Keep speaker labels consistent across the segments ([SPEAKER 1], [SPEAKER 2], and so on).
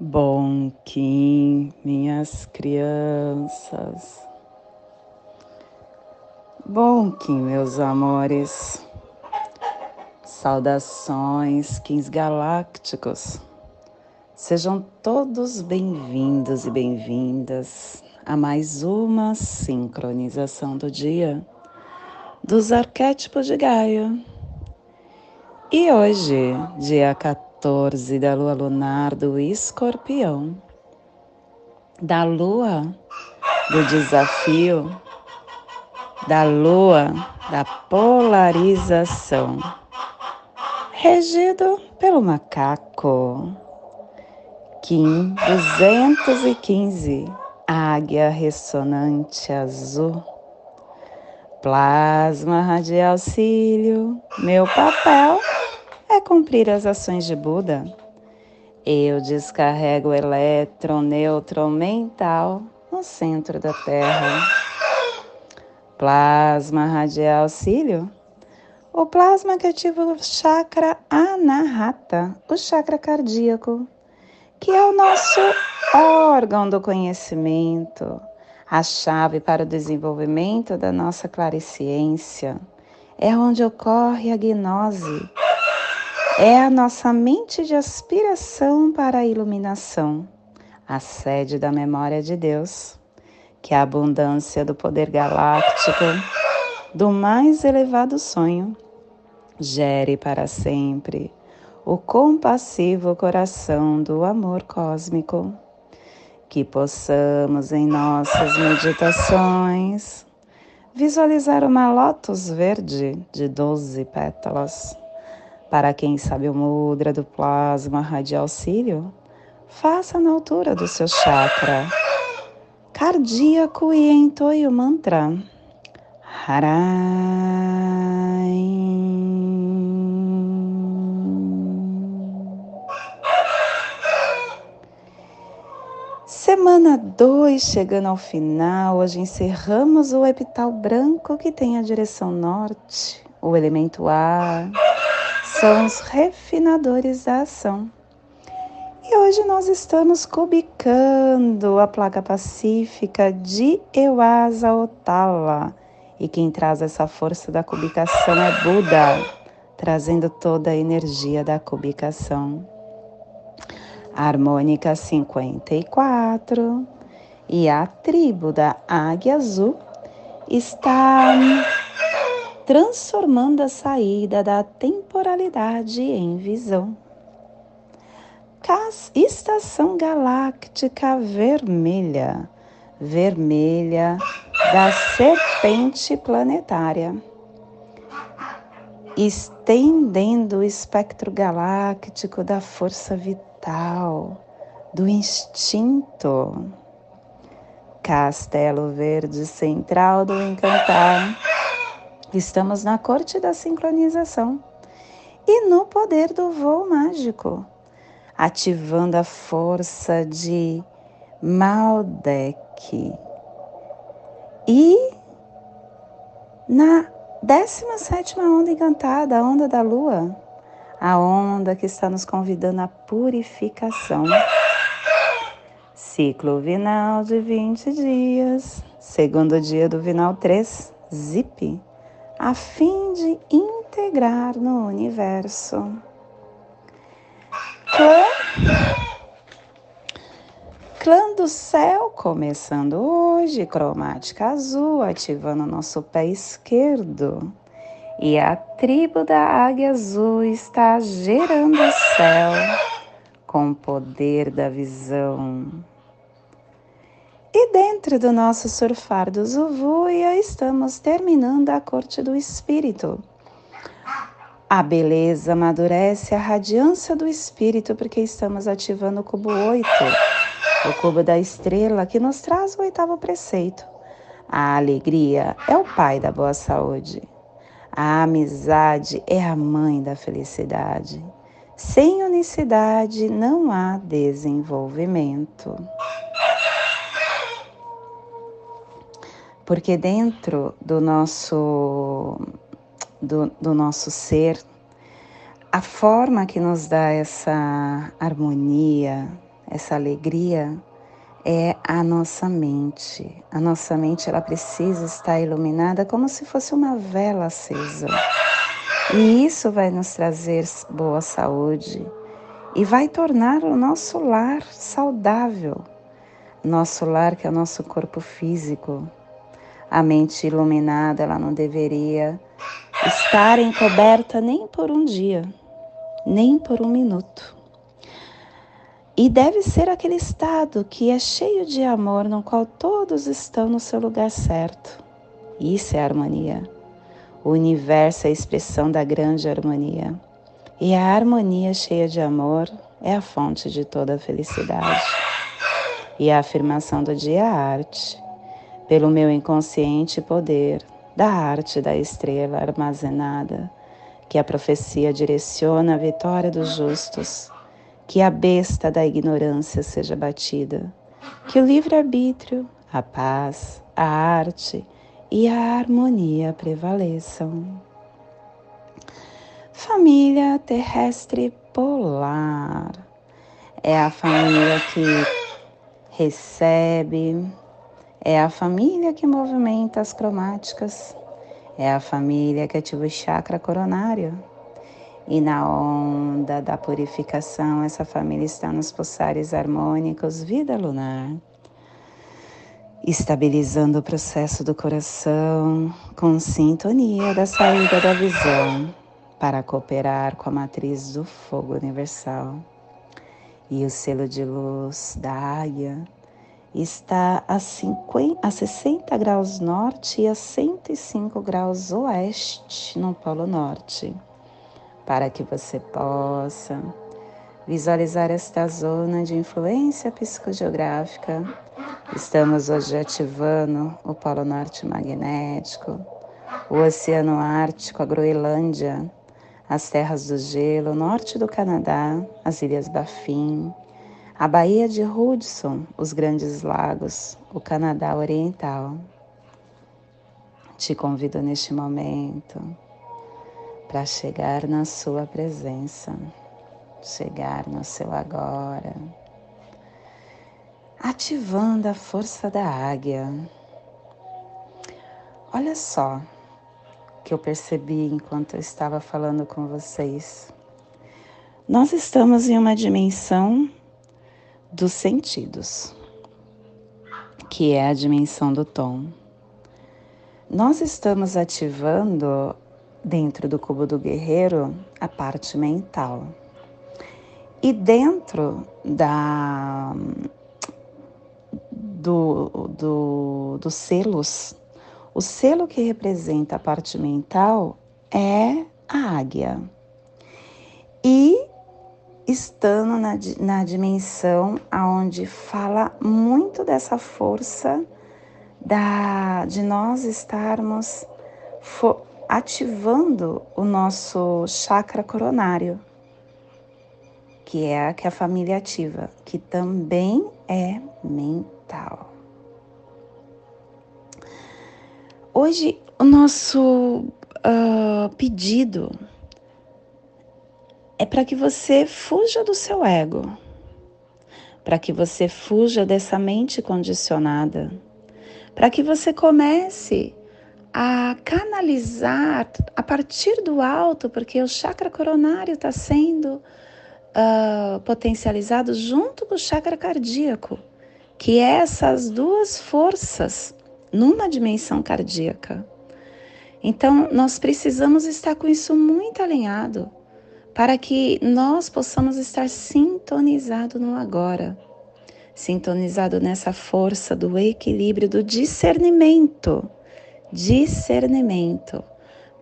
[SPEAKER 1] Bom Kim, minhas crianças. Bom Kim, meus amores. Saudações, Kins Galácticos. Sejam todos bem-vindos e bem-vindas a mais uma sincronização do dia dos arquétipos de Gaia. E hoje, dia 14 14 da lua lunar do escorpião, da lua do desafio, da lua da polarização, regido pelo macaco. Kim 215, águia ressonante azul. Plasma radial cílio, meu papel é cumprir as ações de Buda. Eu descarrego o neutro mental no centro da Terra. Plasma radial cílio. O plasma que ativa o chakra anahata, o chakra cardíaco, que é o nosso órgão do conhecimento, a chave para o desenvolvimento da nossa clariciência. É onde ocorre a gnose, é a nossa mente de aspiração para a iluminação, a sede da memória de Deus, que a abundância do poder galáctico, do mais elevado sonho, gere para sempre o compassivo coração do amor cósmico. Que possamos em nossas meditações visualizar uma lótus verde de doze pétalas para quem sabe o mudra do plasma radial cílio, faça na altura do seu chakra. Cardíaco e entoie o mantra. Harai. Semana 2 chegando ao final, hoje encerramos o epital branco que tem a direção norte, o elemento ar são os refinadores da ação. E hoje nós estamos cubicando a placa pacífica de Euasa Otala. E quem traz essa força da cubicação é Buda, trazendo toda a energia da cubicação. harmônica 54 e a tribo da Águia Azul está transformando a saída da temporalidade em visão. Cas estação galáctica vermelha, vermelha da serpente planetária, estendendo o espectro galáctico da força vital, do instinto. Castelo Verde Central do Encantar Estamos na corte da sincronização e no poder do voo mágico, ativando a força de Maldek. E na 17 onda encantada, a onda da lua, a onda que está nos convidando à purificação. Ciclo vinal de 20 dias, segundo dia do vinal 3, zip a fim de integrar no universo. Clã, clã do céu, começando hoje, cromática azul, ativando nosso pé esquerdo. E a tribo da águia azul está gerando o céu com o poder da visão. E dentro do nosso surfar do Zuvuia, estamos terminando a corte do espírito. A beleza amadurece a radiância do espírito porque estamos ativando o cubo 8, o cubo da estrela que nos traz o oitavo preceito. A alegria é o pai da boa saúde. A amizade é a mãe da felicidade. Sem unicidade não há desenvolvimento. Porque dentro do nosso do, do nosso ser a forma que nos dá essa harmonia, essa alegria é a nossa mente. A nossa mente ela precisa estar iluminada como se fosse uma vela acesa. E isso vai nos trazer boa saúde e vai tornar o nosso lar saudável. Nosso lar que é o nosso corpo físico. A mente iluminada, ela não deveria estar encoberta nem por um dia, nem por um minuto. E deve ser aquele estado que é cheio de amor, no qual todos estão no seu lugar certo. Isso é harmonia. O universo é a expressão da grande harmonia. E a harmonia cheia de amor é a fonte de toda a felicidade. E a afirmação do dia é a arte. Pelo meu inconsciente poder, da arte da estrela armazenada, que a profecia direciona a vitória dos justos que a besta da ignorância seja batida, que o livre-arbítrio, a paz, a arte e a harmonia prevaleçam. Família terrestre polar é a família que recebe, é a família que movimenta as cromáticas, é a família que ativa o chakra coronário e na onda da purificação, essa família está nos pulsares harmônicos, vida lunar, estabilizando o processo do coração com sintonia da saída da visão para cooperar com a matriz do fogo universal. E o selo de luz da águia está a, 50, a 60 graus norte e a 105 graus oeste no Polo Norte para que você possa visualizar esta zona de influência psicogeográfica. Estamos hoje ativando o Polo Norte Magnético, o Oceano Ártico, a Groenlândia, as terras do gelo, o norte do Canadá, as Ilhas Baffin, a Baía de Hudson, os Grandes Lagos, o Canadá Oriental. Te convido neste momento para chegar na Sua presença, chegar no seu agora, ativando a força da águia. Olha só que eu percebi enquanto eu estava falando com vocês. Nós estamos em uma dimensão dos sentidos, que é a dimensão do tom. Nós estamos ativando dentro do cubo do guerreiro a parte mental. E dentro da do, do, dos selos, o selo que representa a parte mental é a águia. Estando na, na dimensão aonde fala muito dessa força da, de nós estarmos ativando o nosso chakra coronário, que é a que a família ativa, que também é mental. Hoje, o nosso uh, pedido é para que você fuja do seu ego, para que você fuja dessa mente condicionada, para que você comece a canalizar a partir do alto, porque o chakra coronário está sendo uh, potencializado junto com o chakra cardíaco, que é essas duas forças numa dimensão cardíaca. Então, nós precisamos estar com isso muito alinhado para que nós possamos estar sintonizado no agora, sintonizado nessa força do equilíbrio, do discernimento discernimento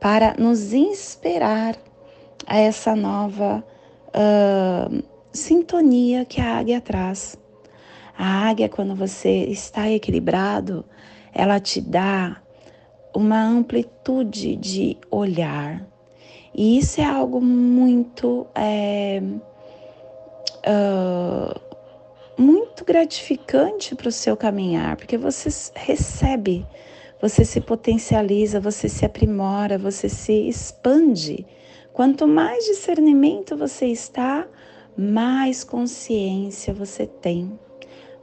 [SPEAKER 1] para nos inspirar a essa nova uh, sintonia que a águia traz. A águia, quando você está equilibrado, ela te dá uma amplitude de olhar. E isso é algo muito, é, uh, muito gratificante para o seu caminhar, porque você recebe você se potencializa, você se aprimora, você se expande. Quanto mais discernimento você está, mais consciência você tem,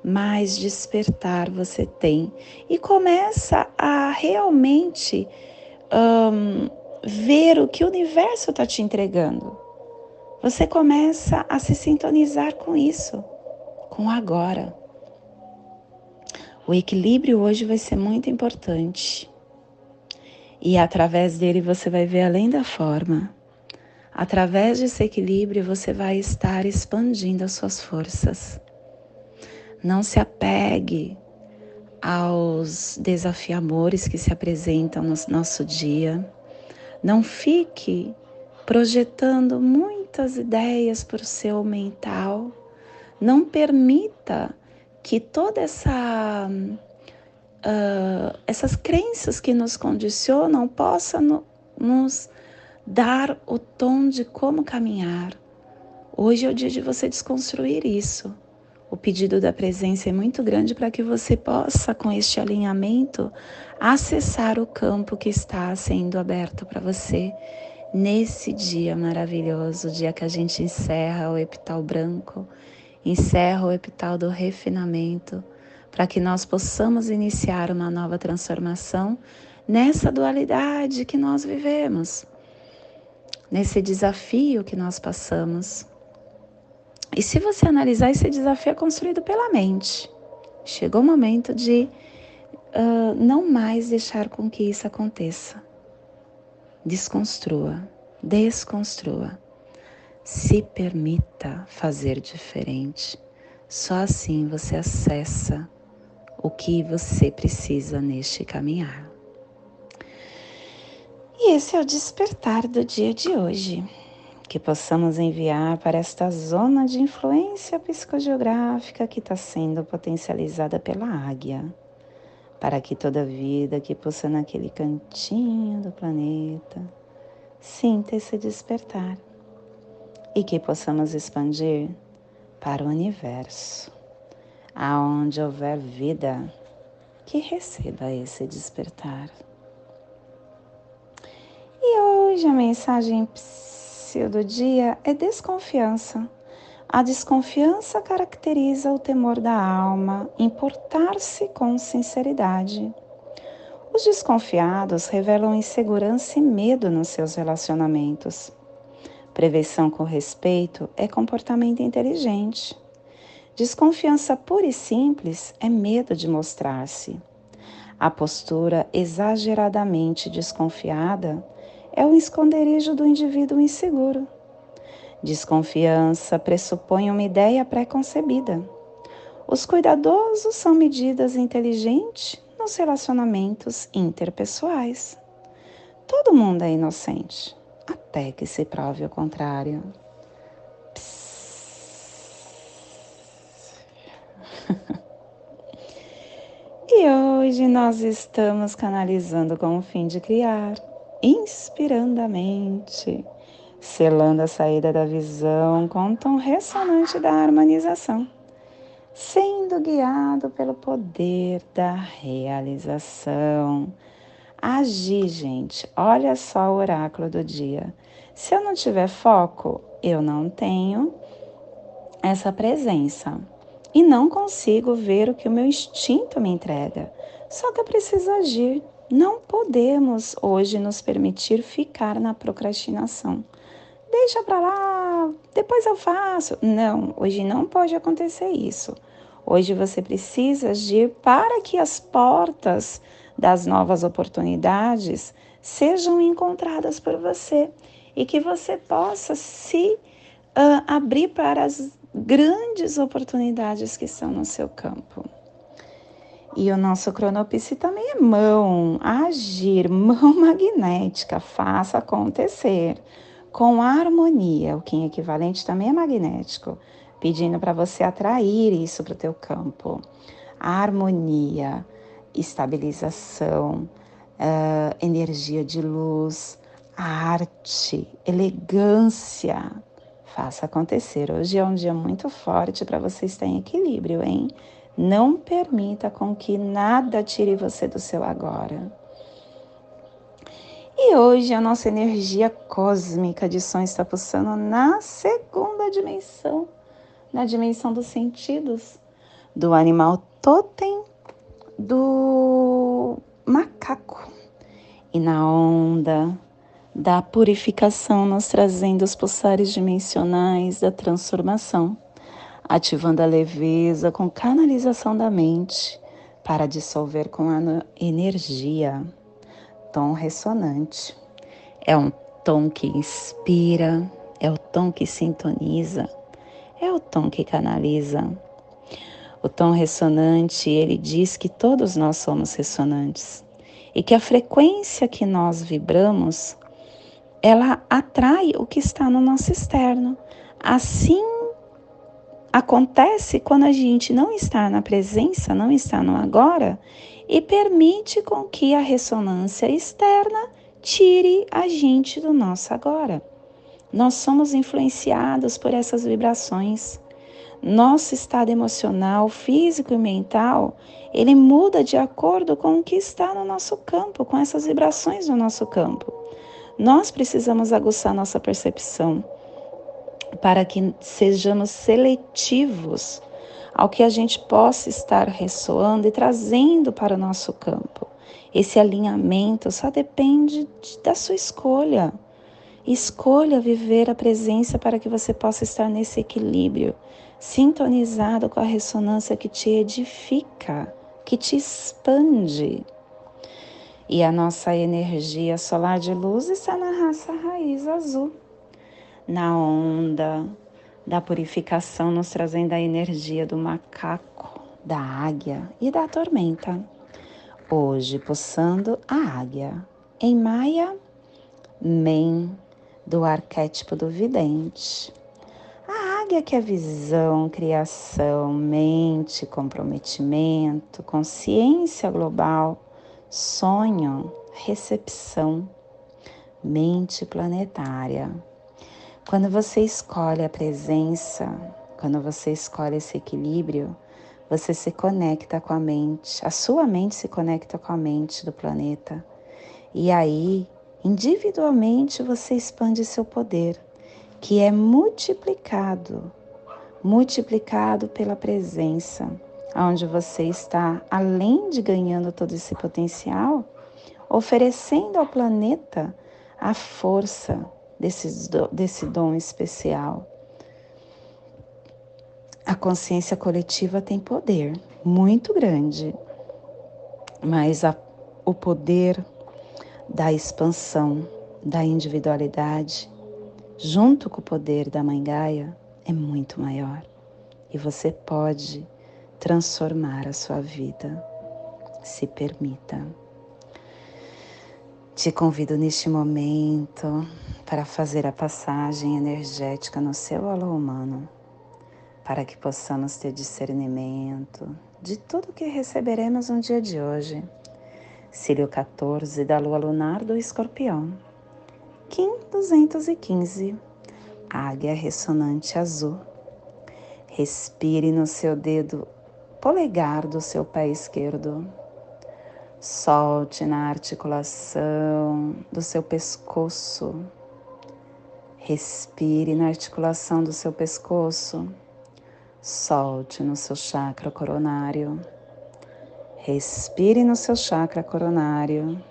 [SPEAKER 1] mais despertar você tem e começa a realmente um, ver o que o universo está te entregando. Você começa a se sintonizar com isso, com agora. O equilíbrio hoje vai ser muito importante. E através dele você vai ver além da forma. Através desse equilíbrio você vai estar expandindo as suas forças. Não se apegue aos desafiamores que se apresentam no nosso dia. Não fique projetando muitas ideias para o seu mental. Não permita que toda essa uh, essas crenças que nos condicionam possam no, nos dar o tom de como caminhar. Hoje é o dia de você desconstruir isso. O pedido da presença é muito grande para que você possa, com este alinhamento, acessar o campo que está sendo aberto para você nesse dia maravilhoso, o dia que a gente encerra o epital branco, encerra o epital do refinamento, para que nós possamos iniciar uma nova transformação nessa dualidade que nós vivemos, nesse desafio que nós passamos. E se você analisar, esse desafio é construído pela mente. Chegou o momento de uh, não mais deixar com que isso aconteça. Desconstrua, desconstrua. Se permita fazer diferente. Só assim você acessa o que você precisa neste caminhar. E esse é o despertar do dia de hoje que possamos enviar para esta zona de influência psicogeográfica que está sendo potencializada pela águia, para que toda vida que possa naquele cantinho do planeta sinta esse despertar e que possamos expandir para o universo, aonde houver vida que receba esse despertar. E hoje a mensagem do dia é desconfiança. A desconfiança caracteriza o temor da alma, importar-se com sinceridade. Os desconfiados revelam insegurança e medo nos seus relacionamentos. Prevenção com respeito é comportamento inteligente. Desconfiança pura e simples é medo de mostrar-se. A postura exageradamente desconfiada é o esconderijo do indivíduo inseguro. Desconfiança pressupõe uma ideia pré-concebida. Os cuidadosos são medidas inteligentes nos relacionamentos interpessoais. Todo mundo é inocente, até que se prove o contrário. e hoje nós estamos canalizando com o fim de criar inspirando a mente, selando a saída da visão com o tom ressonante da harmonização, sendo guiado pelo poder da realização. Agir, gente, olha só o oráculo do dia. Se eu não tiver foco, eu não tenho essa presença e não consigo ver o que o meu instinto me entrega. Só que eu preciso agir não podemos hoje nos permitir ficar na procrastinação. Deixa para lá, depois eu faço. Não, hoje não pode acontecer isso. Hoje você precisa agir para que as portas das novas oportunidades sejam encontradas por você e que você possa se uh, abrir para as grandes oportunidades que estão no seu campo. E o nosso cronopse também é mão, agir, mão magnética, faça acontecer. Com harmonia, o Kim equivalente também é magnético, pedindo para você atrair isso para o teu campo. Harmonia, estabilização, uh, energia de luz, arte, elegância. Faça acontecer. Hoje é um dia muito forte para você estar em equilíbrio, hein? Não permita com que nada tire você do seu agora. E hoje a nossa energia cósmica de som está pulsando na segunda dimensão, na dimensão dos sentidos, do animal totem, do macaco. E na onda da purificação, nos trazendo os pulsares dimensionais da transformação, ativando a leveza com canalização da mente para dissolver com a energia tom ressonante. É um tom que inspira, é o tom que sintoniza, é o tom que canaliza. O tom ressonante, ele diz que todos nós somos ressonantes e que a frequência que nós vibramos, ela atrai o que está no nosso externo. Assim acontece quando a gente não está na presença, não está no agora e permite com que a ressonância externa tire a gente do nosso agora. Nós somos influenciados por essas vibrações. Nosso estado emocional, físico e mental, ele muda de acordo com o que está no nosso campo, com essas vibrações do nosso campo. Nós precisamos aguçar nossa percepção para que sejamos seletivos ao que a gente possa estar ressoando e trazendo para o nosso campo. Esse alinhamento só depende de, da sua escolha. Escolha viver a presença para que você possa estar nesse equilíbrio, sintonizado com a ressonância que te edifica, que te expande. E a nossa energia solar de luz está na raça raiz azul, na onda da purificação, nos trazendo a energia do macaco, da águia e da tormenta. Hoje, pulsando a águia. Em Maia, Men, do arquétipo do vidente. A águia que é visão, criação, mente, comprometimento, consciência global, sonho, recepção, mente planetária quando você escolhe a presença, quando você escolhe esse equilíbrio, você se conecta com a mente, a sua mente se conecta com a mente do planeta. E aí, individualmente, você expande seu poder, que é multiplicado, multiplicado pela presença, onde você está, além de ganhando todo esse potencial, oferecendo ao planeta a força, desse, desse dom especial. A consciência coletiva tem poder muito grande, mas a, o poder da expansão da individualidade, junto com o poder da Mãe Gaia, é muito maior. E você pode transformar a sua vida. Se permita. Te convido neste momento para fazer a passagem energética no seu alô humano, para que possamos ter discernimento de tudo que receberemos no dia de hoje. Cílio 14 da lua lunar do escorpião. Kim 215, águia ressonante azul. Respire no seu dedo polegar do seu pé esquerdo Solte na articulação do seu pescoço. Respire na articulação do seu pescoço. Solte no seu chakra coronário. Respire no seu chakra coronário.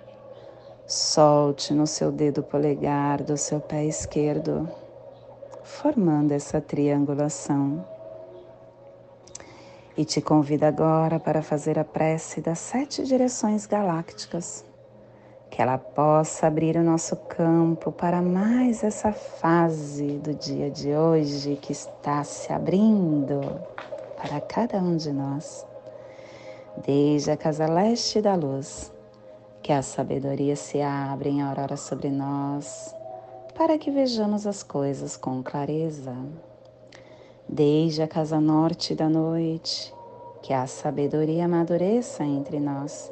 [SPEAKER 1] Solte no seu dedo polegar do seu pé esquerdo, formando essa triangulação e te convido agora para fazer a prece das sete direções galácticas, que ela possa abrir o nosso campo para mais essa fase do dia de hoje que está se abrindo para cada um de nós. Desde a casa leste da luz, que a sabedoria se abra em aurora sobre nós, para que vejamos as coisas com clareza desde a casa norte da noite, que a sabedoria amadureça entre nós,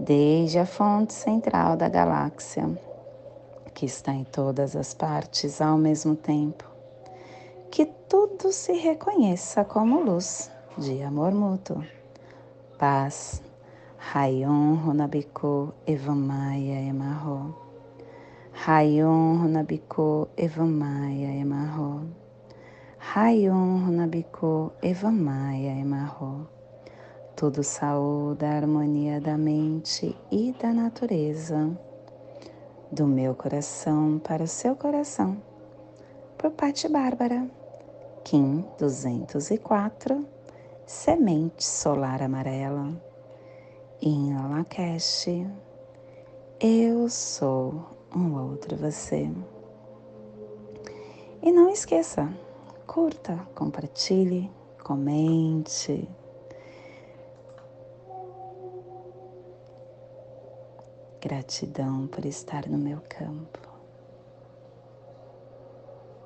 [SPEAKER 1] desde a fonte central da galáxia, que está em todas as partes ao mesmo tempo, que tudo se reconheça como luz de amor mútuo, paz, Rayon Runabiku Evamaya Emarro. Rayon Runabiko Evamaya Emarro. Rayon Runabiko Evamaya Emarro. Tudo saúde a harmonia da mente e da natureza. Do meu coração para o seu coração. Por Pati Bárbara. Kim 204. Semente solar amarela. Em Lakesh. Eu sou um outro você. E não esqueça, curta, compartilhe, comente. Gratidão por estar no meu campo.